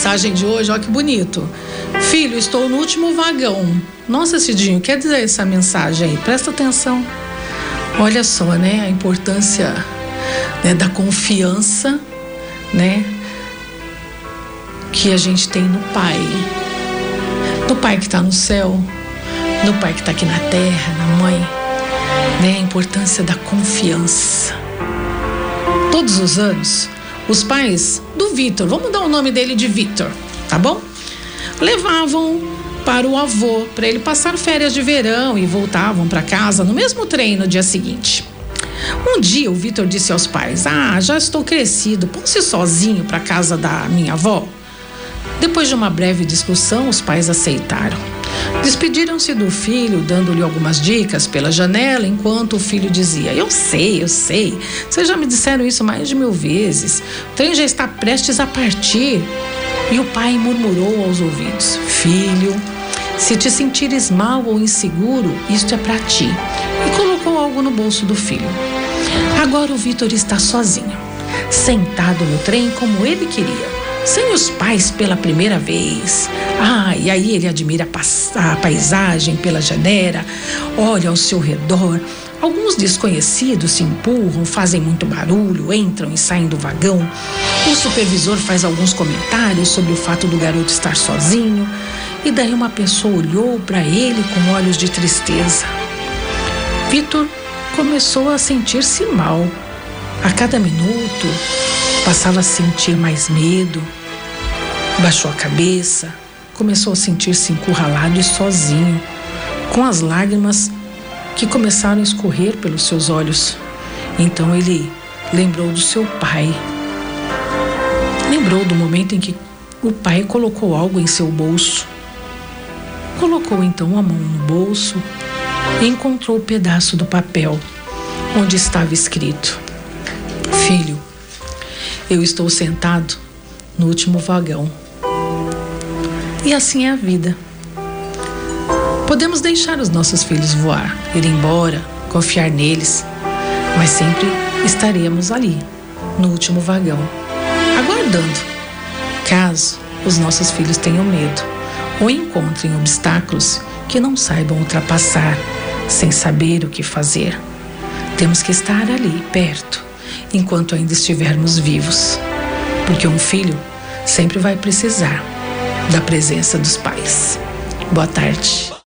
mensagem de hoje, olha que bonito. Filho, estou no último vagão. Nossa, Cidinho, quer dizer essa mensagem aí? Presta atenção. Olha só, né, a importância né, da confiança, né, que a gente tem no Pai. No Pai que está no céu, no Pai que está aqui na terra, na Mãe, né, a importância da confiança. Todos os anos, os pais do Vitor, vamos dar o nome dele de Vitor, tá bom? Levavam para o avô, para ele passar férias de verão e voltavam para casa no mesmo trem no dia seguinte. Um dia o Vitor disse aos pais: Ah, já estou crescido, posso ir sozinho para casa da minha avó? Depois de uma breve discussão, os pais aceitaram. Despediram-se do filho, dando-lhe algumas dicas pela janela, enquanto o filho dizia: Eu sei, eu sei, vocês já me disseram isso mais de mil vezes. O trem já está prestes a partir. E o pai murmurou aos ouvidos: Filho, se te sentires mal ou inseguro, isto é para ti. E colocou algo no bolso do filho. Agora o Vitor está sozinho, sentado no trem como ele queria sem os pais pela primeira vez. Ah, e aí ele admira a, paisagem pela janela, olha ao seu redor. Alguns desconhecidos se empurram, fazem muito barulho, entram e saem do vagão. O supervisor faz alguns comentários sobre o fato do garoto estar sozinho. E daí uma pessoa olhou para ele com olhos de tristeza. Vitor começou a sentir-se mal. A cada minuto, Passava a sentir mais medo, baixou a cabeça, começou a sentir-se encurralado e sozinho, com as lágrimas que começaram a escorrer pelos seus olhos. Então ele lembrou do seu pai. Lembrou do momento em que o pai colocou algo em seu bolso. Colocou então a mão no bolso e encontrou o pedaço do papel onde estava escrito: Filho, eu estou sentado no último vagão. E assim é a vida. Podemos deixar os nossos filhos voar, ir embora, confiar neles, mas sempre estaremos ali, no último vagão, aguardando, caso os nossos filhos tenham medo ou encontrem obstáculos que não saibam ultrapassar sem saber o que fazer. Temos que estar ali, perto, enquanto ainda estivermos vivos. Porque um filho sempre vai precisar da presença dos pais. Boa tarde.